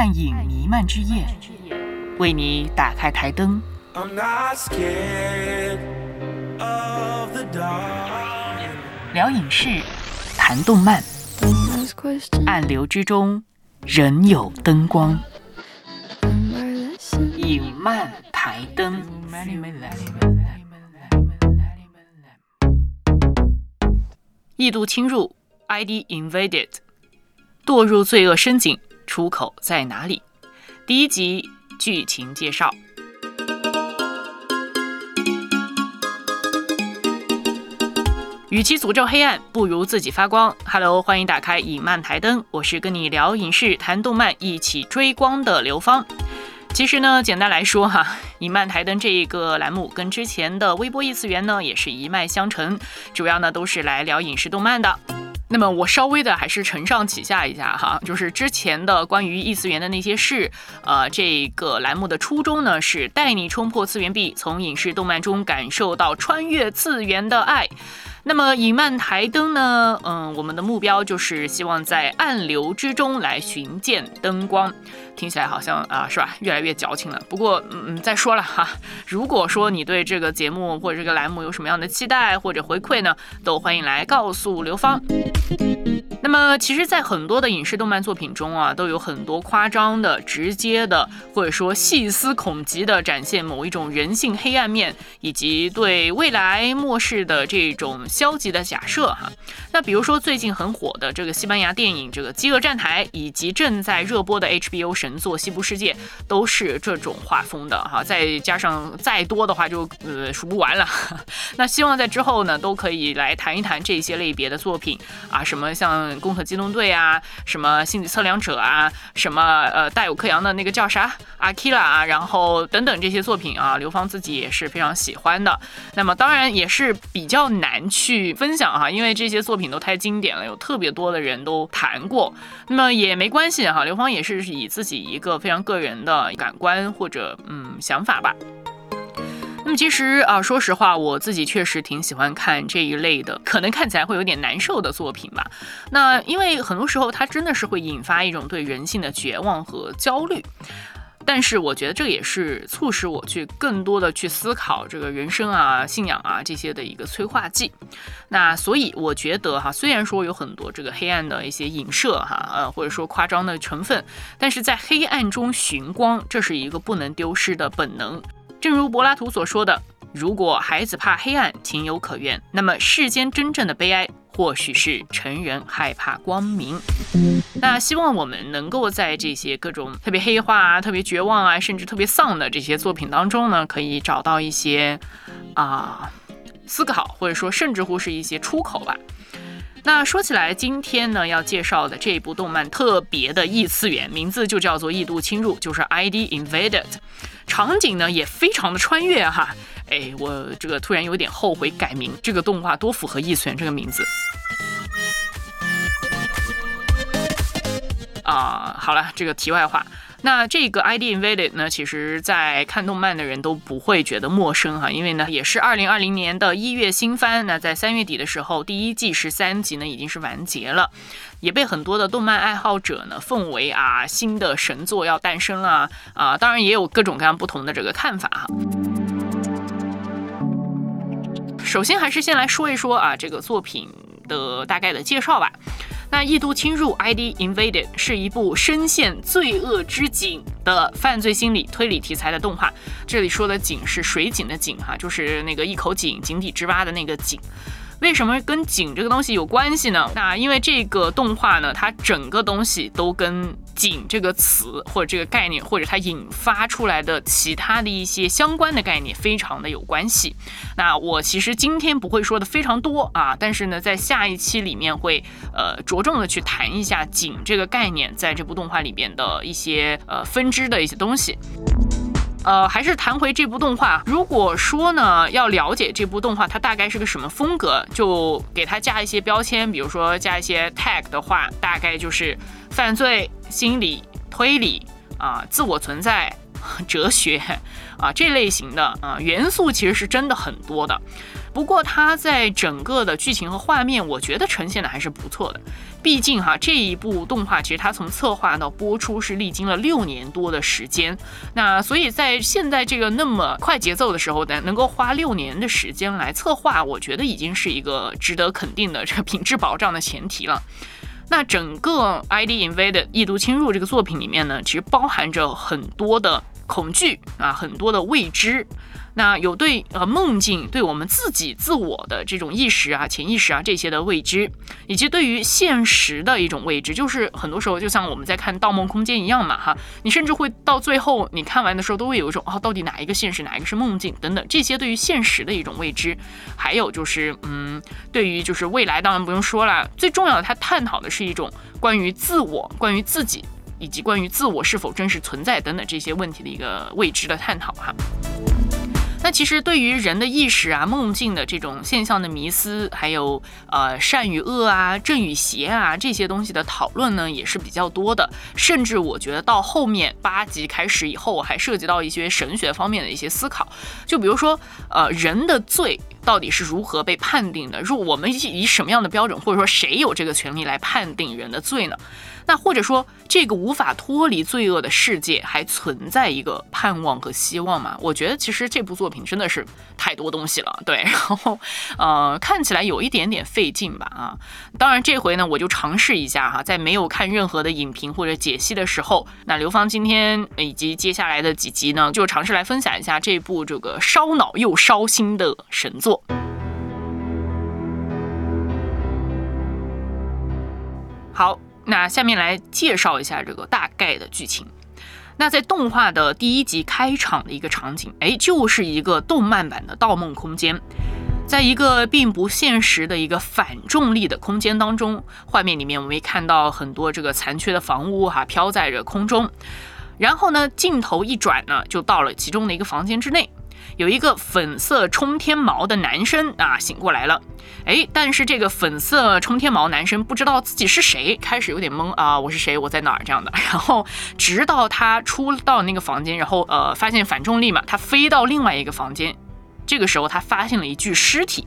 暗影弥漫之夜，为你打开台灯。聊影视，谈动漫，暗流之中仍有灯光。影漫台灯。异度侵入，ID invaded，堕入罪恶深井，出口在哪里？第一集剧情介绍。与其诅咒黑暗，不如自己发光。Hello，欢迎打开影漫台灯，我是跟你聊影视、谈动漫、一起追光的刘芳。其实呢，简单来说哈，影漫台灯这一个栏目跟之前的微波异次元呢也是一脉相承，主要呢都是来聊影视动漫的。那么我稍微的还是承上启下一下哈，就是之前的关于异次元的那些事，呃，这个栏目的初衷呢是带你冲破次元壁，从影视动漫中感受到穿越次元的爱。那么隐曼台灯呢？嗯，我们的目标就是希望在暗流之中来寻见灯光。听起来好像啊，是吧？越来越矫情了。不过，嗯，再说了哈，如果说你对这个节目或者这个栏目有什么样的期待或者回馈呢，都欢迎来告诉刘芳。那么，其实，在很多的影视动漫作品中啊，都有很多夸张的、直接的，或者说细思恐极的展现某一种人性黑暗面，以及对未来末世的这种消极的假设哈。那比如说最近很火的这个西班牙电影《这个饥饿站台》，以及正在热播的 HBO 神作《西部世界》，都是这种画风的哈。再加上再多的话，就呃数不完了。那希望在之后呢，都可以来谈一谈这些类别的作品啊，什么像。攻壳机动队啊，什么心理测量者啊，什么呃带有克洋的那个叫啥阿基拉啊，然后等等这些作品啊，刘芳自己也是非常喜欢的。那么当然也是比较难去分享哈，因为这些作品都太经典了，有特别多的人都谈过。那么也没关系哈，刘芳也是以自己一个非常个人的感官或者嗯想法吧。那么其实啊，说实话，我自己确实挺喜欢看这一类的，可能看起来会有点难受的作品吧。那因为很多时候它真的是会引发一种对人性的绝望和焦虑，但是我觉得这也是促使我去更多的去思考这个人生啊、信仰啊这些的一个催化剂。那所以我觉得哈，虽然说有很多这个黑暗的一些影射哈，呃或者说夸张的成分，但是在黑暗中寻光，这是一个不能丢失的本能。正如柏拉图所说的，如果孩子怕黑暗，情有可原。那么世间真正的悲哀，或许是成人害怕光明。那希望我们能够在这些各种特别黑化啊、特别绝望啊，甚至特别丧的这些作品当中呢，可以找到一些啊思考，或者说甚至乎是一些出口吧。那说起来，今天呢要介绍的这部动漫特别的异次元，名字就叫做《异度侵入》，就是 ID Invaded。场景呢也非常的穿越哈，哎，我这个突然有点后悔改名，这个动画多符合异次元这个名字。啊。好了，这个题外话，那这个 ID Invaded 呢，其实在看动漫的人都不会觉得陌生哈，因为呢也是二零二零年的一月新番，那在三月底的时候，第一季十三集呢已经是完结了。也被很多的动漫爱好者呢奉为啊新的神作要诞生了啊，当然也有各种各样不同的这个看法哈。首先还是先来说一说啊这个作品的大概的介绍吧。那《异度侵入》ID Invaded 是一部深陷罪恶之井的犯罪心理推理题材的动画。这里说的井是水井的井哈，就是那个一口井井底之蛙的那个井。为什么跟井这个东西有关系呢？那因为这个动画呢，它整个东西都跟井这个词或者这个概念，或者它引发出来的其他的一些相关的概念，非常的有关系。那我其实今天不会说的非常多啊，但是呢，在下一期里面会呃着重的去谈一下井这个概念在这部动画里边的一些呃分支的一些东西。呃，还是谈回这部动画。如果说呢，要了解这部动画它大概是个什么风格，就给它加一些标签，比如说加一些 tag 的话，大概就是犯罪、心理、推理啊、自我存在、哲学啊这类型的啊元素，其实是真的很多的。不过它在整个的剧情和画面，我觉得呈现的还是不错的。毕竟哈，这一部动画其实它从策划到播出是历经了六年多的时间。那所以在现在这个那么快节奏的时候，呢能够花六年的时间来策划，我觉得已经是一个值得肯定的这个品质保障的前提了。那整个《ID Invade》异度侵入这个作品里面呢，其实包含着很多的恐惧啊，很多的未知。那有对呃梦境，对我们自己自我的这种意识啊、潜意识啊这些的未知，以及对于现实的一种未知，就是很多时候就像我们在看《盗梦空间》一样嘛，哈，你甚至会到最后你看完的时候都会有一种啊，到底哪一个现实，哪一个是梦境等等这些对于现实的一种未知，还有就是嗯，对于就是未来当然不用说了，最重要的它探讨的是一种关于自我、关于自己以及关于自我是否真实存在等等这些问题的一个未知的探讨哈。那其实对于人的意识啊、梦境的这种现象的迷思，还有呃善与恶啊、正与邪啊这些东西的讨论呢，也是比较多的。甚至我觉得到后面八集开始以后，还涉及到一些神学方面的一些思考。就比如说，呃，人的罪到底是如何被判定的？如我们以什么样的标准，或者说谁有这个权利来判定人的罪呢？那或者说，这个无法脱离罪恶的世界还存在一个盼望和希望吗？我觉得其实这部作品真的是太多东西了，对，然后呃看起来有一点点费劲吧啊。当然这回呢，我就尝试一下哈，在没有看任何的影评或者解析的时候，那刘芳今天以及接下来的几集呢，就尝试来分享一下这部这个烧脑又烧心的神作。好。那下面来介绍一下这个大概的剧情。那在动画的第一集开场的一个场景，哎，就是一个动漫版的《盗梦空间》。在一个并不现实的一个反重力的空间当中，画面里面我们会看到很多这个残缺的房屋哈飘在着空中。然后呢，镜头一转呢，就到了其中的一个房间之内。有一个粉色冲天毛的男生啊醒过来了，哎，但是这个粉色冲天毛男生不知道自己是谁，开始有点懵啊，我是谁？我在哪儿？这样的。然后直到他出到那个房间，然后呃发现反重力嘛，他飞到另外一个房间，这个时候他发现了一具尸体，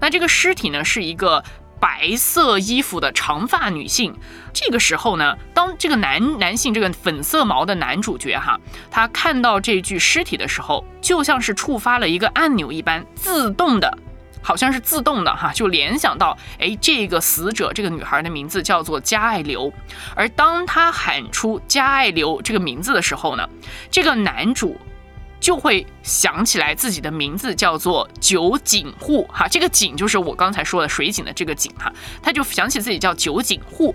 那这个尸体呢是一个。白色衣服的长发女性，这个时候呢，当这个男男性这个粉色毛的男主角哈，他看到这具尸体的时候，就像是触发了一个按钮一般，自动的，好像是自动的哈，就联想到，哎，这个死者这个女孩的名字叫做加爱流，而当他喊出加爱流这个名字的时候呢，这个男主。就会想起来自己的名字叫做酒井户哈，这个井就是我刚才说的水井的这个井哈，他就想起自己叫酒井户，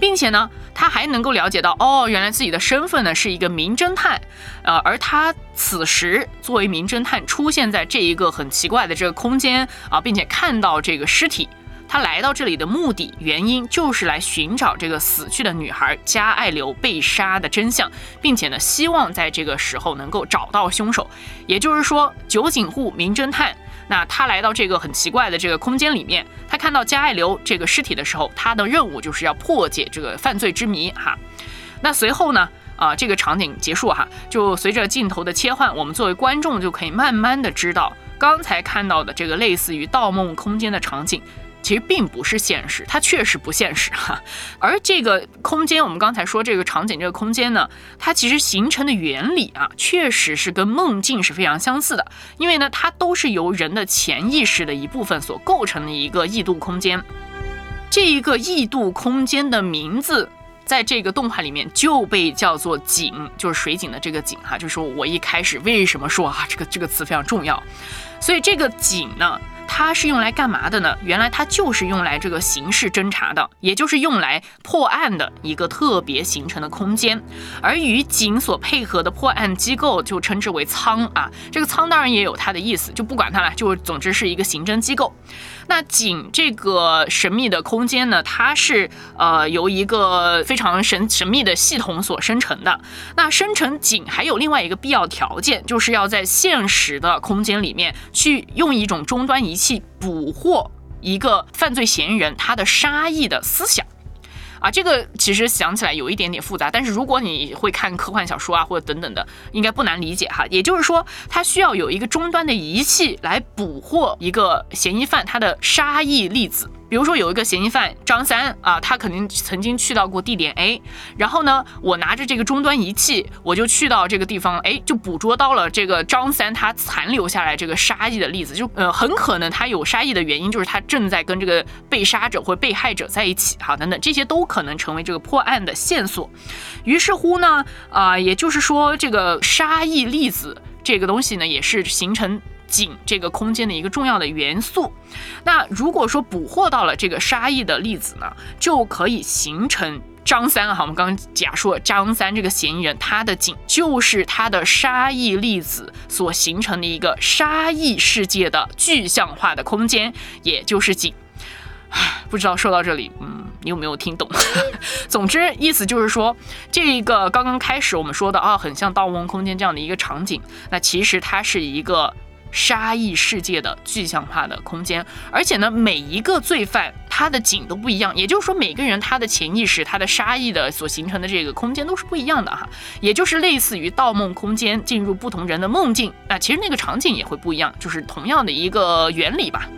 并且呢，他还能够了解到哦，原来自己的身份呢是一个名侦探，呃，而他此时作为名侦探出现在这一个很奇怪的这个空间啊，并且看到这个尸体。他来到这里的目的原因就是来寻找这个死去的女孩加爱流被杀的真相，并且呢，希望在这个时候能够找到凶手。也就是说，酒井户名侦探，那他来到这个很奇怪的这个空间里面，他看到加爱流这个尸体的时候，他的任务就是要破解这个犯罪之谜哈。那随后呢，啊，这个场景结束哈，就随着镜头的切换，我们作为观众就可以慢慢的知道刚才看到的这个类似于《盗梦空间》的场景。其实并不是现实，它确实不现实哈。而这个空间，我们刚才说这个场景，这个空间呢，它其实形成的原理啊，确实是跟梦境是非常相似的。因为呢，它都是由人的潜意识的一部分所构成的一个异度空间。这一个异度空间的名字，在这个动画里面就被叫做井，就是水井的这个井哈。就是说我一开始为什么说啊，这个这个词非常重要。所以这个井呢。它是用来干嘛的呢？原来它就是用来这个刑事侦查的，也就是用来破案的一个特别形成的空间。而与警所配合的破案机构就称之为仓啊。这个仓当然也有它的意思，就不管它了，就总之是一个刑侦机构。那井这个神秘的空间呢，它是呃由一个非常神神秘的系统所生成的。那生成井还有另外一个必要条件，就是要在现实的空间里面去用一种终端仪器捕获一个犯罪嫌疑人他的杀意的思想。啊，这个其实想起来有一点点复杂，但是如果你会看科幻小说啊或者等等的，应该不难理解哈。也就是说，它需要有一个终端的仪器来捕获一个嫌疑犯他的杀意粒子。比如说有一个嫌疑犯张三啊，他肯定曾经去到过地点 A，然后呢，我拿着这个终端仪器，我就去到这个地方，哎，就捕捉到了这个张三他残留下来这个杀意的例子，就呃很可能他有杀意的原因就是他正在跟这个被杀者或被害者在一起，哈，等等，这些都可能成为这个破案的线索。于是乎呢，啊，也就是说这个杀意粒子这个东西呢，也是形成。井这个空间的一个重要的元素，那如果说捕获到了这个沙溢的粒子呢，就可以形成张三哈，我们刚刚假说张三这个嫌疑人，他的井就是他的沙溢粒子所形成的一个沙溢世界的具象化的空间，也就是井。不知道说到这里，嗯，你有没有听懂？总之，意思就是说，这一个刚刚开始我们说的啊，很像《盗梦空间》这样的一个场景，那其实它是一个。杀意世界的具象化的空间，而且呢，每一个罪犯他的景都不一样，也就是说，每个人他的潜意识、他的杀意的所形成的这个空间都是不一样的哈，也就是类似于《盗梦空间》进入不同人的梦境那，其实那个场景也会不一样，就是同样的一个原理吧。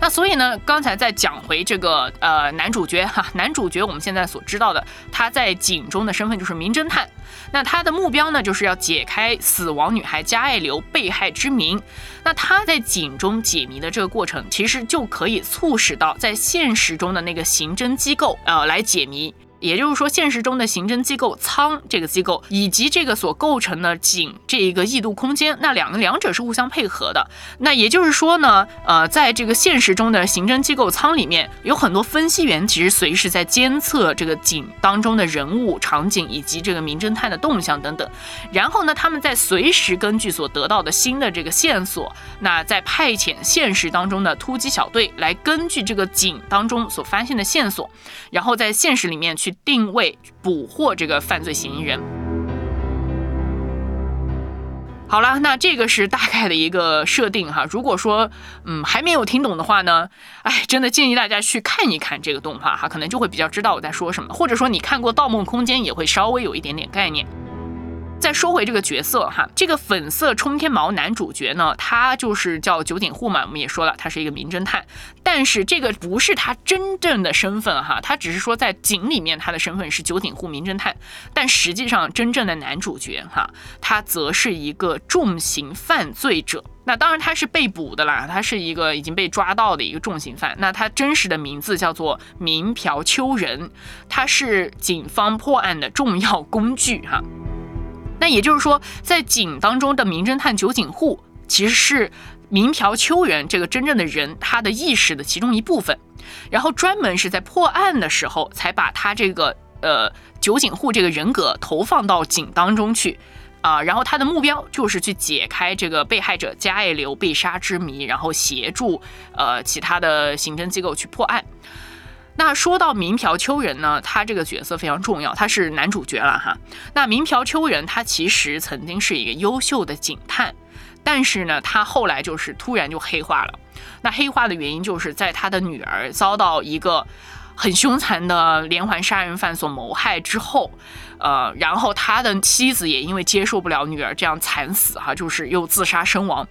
那所以呢，刚才在讲回这个呃男主角哈，男主角我们现在所知道的，他在警中的身份就是名侦探。那他的目标呢，就是要解开死亡女孩加爱流被害之谜。那他在警中解谜的这个过程，其实就可以促使到在现实中的那个刑侦机构呃来解谜。也就是说，现实中的刑侦机构仓这个机构，以及这个所构成的井这一个异度空间，那两个两者是互相配合的。那也就是说呢，呃，在这个现实中的刑侦机构仓里面，有很多分析员其实随时在监测这个井当中的人物、场景以及这个名侦探的动向等等。然后呢，他们在随时根据所得到的新的这个线索，那在派遣现实当中的突击小队来根据这个井当中所发现的线索，然后在现实里面去。定位捕获这个犯罪嫌疑人。好了，那这个是大概的一个设定哈。如果说嗯还没有听懂的话呢，哎，真的建议大家去看一看这个动画哈，可能就会比较知道我在说什么。或者说你看过《盗梦空间》，也会稍微有一点点概念。再说回这个角色哈，这个粉色冲天毛男主角呢，他就是叫九井户嘛，我们也说了，他是一个名侦探，但是这个不是他真正的身份哈，他只是说在井里面他的身份是九井户名侦探，但实际上真正的男主角哈，他则是一个重刑犯罪者，那当然他是被捕的啦，他是一个已经被抓到的一个重刑犯，那他真实的名字叫做明朴秋人，他是警方破案的重要工具哈。那也就是说，在井当中的名侦探酒井户，其实是明朴秋人这个真正的人他的意识的其中一部分，然后专门是在破案的时候才把他这个呃酒井户这个人格投放到井当中去啊，然后他的目标就是去解开这个被害者加爱流被杀之谜，然后协助呃其他的刑侦机构去破案。那说到明朴秋人呢，他这个角色非常重要，他是男主角了哈。那明朴秋人他其实曾经是一个优秀的警探，但是呢，他后来就是突然就黑化了。那黑化的原因就是在他的女儿遭到一个。很凶残的连环杀人犯所谋害之后，呃，然后他的妻子也因为接受不了女儿这样惨死，哈，就是又自杀身亡。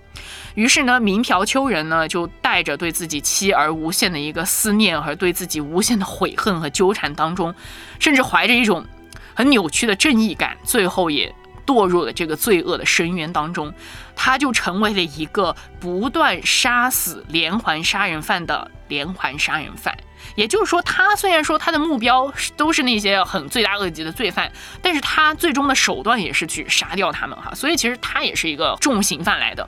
于是呢，明朴秋人呢就带着对自己妻儿无限的一个思念和对自己无限的悔恨和纠缠当中，甚至怀着一种很扭曲的正义感，最后也堕入了这个罪恶的深渊当中。他就成为了一个不断杀死连环杀人犯的连环杀人犯。也就是说，他虽然说他的目标都是那些很罪大恶极的罪犯，但是他最终的手段也是去杀掉他们哈。所以其实他也是一个重刑犯来的。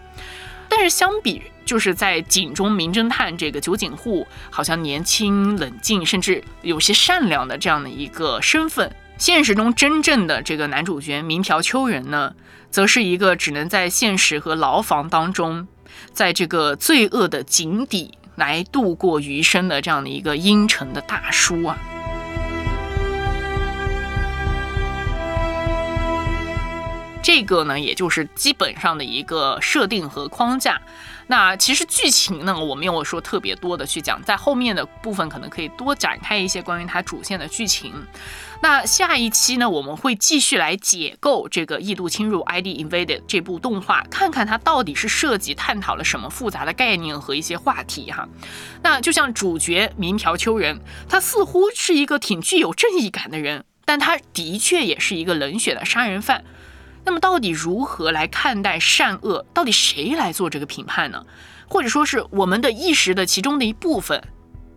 但是相比就是在井中名侦探这个酒井户，好像年轻冷静，甚至有些善良的这样的一个身份，现实中真正的这个男主角明朴秋人呢，则是一个只能在现实和牢房当中，在这个罪恶的井底。来度过余生的这样的一个阴沉的大叔啊。这个呢，也就是基本上的一个设定和框架。那其实剧情呢，我没有说特别多的去讲，在后面的部分可能可以多展开一些关于它主线的剧情。那下一期呢，我们会继续来解构这个《异度侵入 ID Invaded》这部动画，看看它到底是涉及探讨了什么复杂的概念和一些话题哈。那就像主角民朴秋人，他似乎是一个挺具有正义感的人，但他的确也是一个冷血的杀人犯。那么到底如何来看待善恶？到底谁来做这个评判呢？或者说是我们的意识的其中的一部分，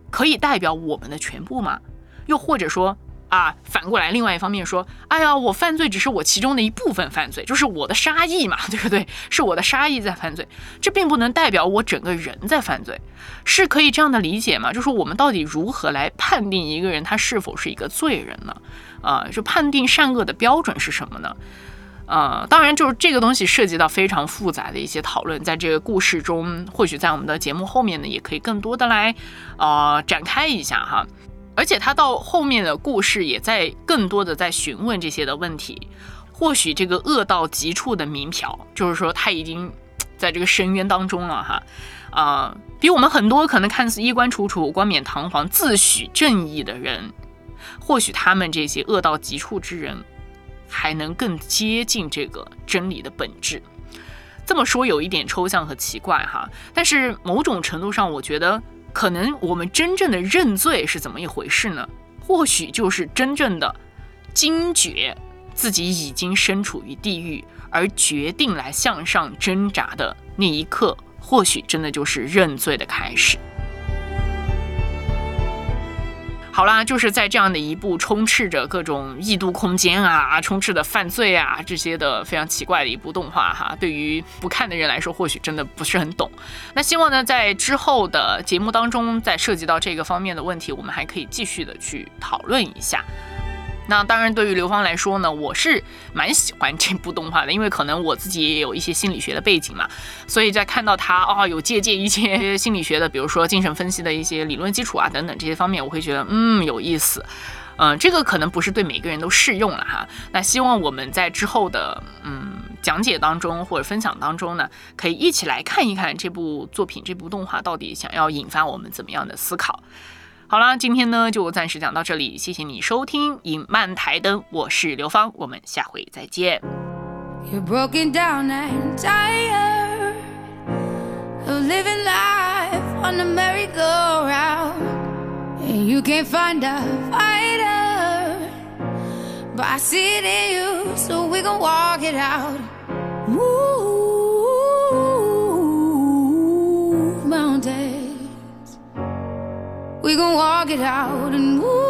可以代表我们的全部吗？又或者说？啊，反过来，另外一方面说，哎呀，我犯罪只是我其中的一部分犯罪，就是我的杀意嘛，对不对？是我的杀意在犯罪，这并不能代表我整个人在犯罪，是可以这样的理解吗？就是我们到底如何来判定一个人他是否是一个罪人呢？啊，就判定善恶的标准是什么呢？呃，当然，就是这个东西涉及到非常复杂的一些讨论，在这个故事中，或许在我们的节目后面呢，也可以更多的来呃展开一下哈。而且他到后面的故事也在更多的在询问这些的问题，或许这个恶到极处的民嫖，就是说他已经在这个深渊当中了哈，啊，比我们很多可能看似衣冠楚楚、冠冕堂皇、自诩正义的人，或许他们这些恶到极处之人，还能更接近这个真理的本质。这么说有一点抽象和奇怪哈，但是某种程度上，我觉得。可能我们真正的认罪是怎么一回事呢？或许就是真正的惊觉自己已经身处于地狱，而决定来向上挣扎的那一刻，或许真的就是认罪的开始。好啦，就是在这样的一部充斥着各种异度空间啊、充斥的犯罪啊这些的非常奇怪的一部动画哈，对于不看的人来说，或许真的不是很懂。那希望呢，在之后的节目当中，在涉及到这个方面的问题，我们还可以继续的去讨论一下。那当然，对于刘芳来说呢，我是蛮喜欢这部动画的，因为可能我自己也有一些心理学的背景嘛，所以在看到他啊有借鉴一些 心理学的，比如说精神分析的一些理论基础啊等等这些方面，我会觉得嗯有意思。嗯，这个可能不是对每个人都适用了哈。那希望我们在之后的嗯讲解当中或者分享当中呢，可以一起来看一看这部作品、这部动画到底想要引发我们怎么样的思考。好啦，今天呢就暂时讲到这里，谢谢你收听《影漫台灯》，我是刘芳，我们下回再见。We gon' walk it out and move.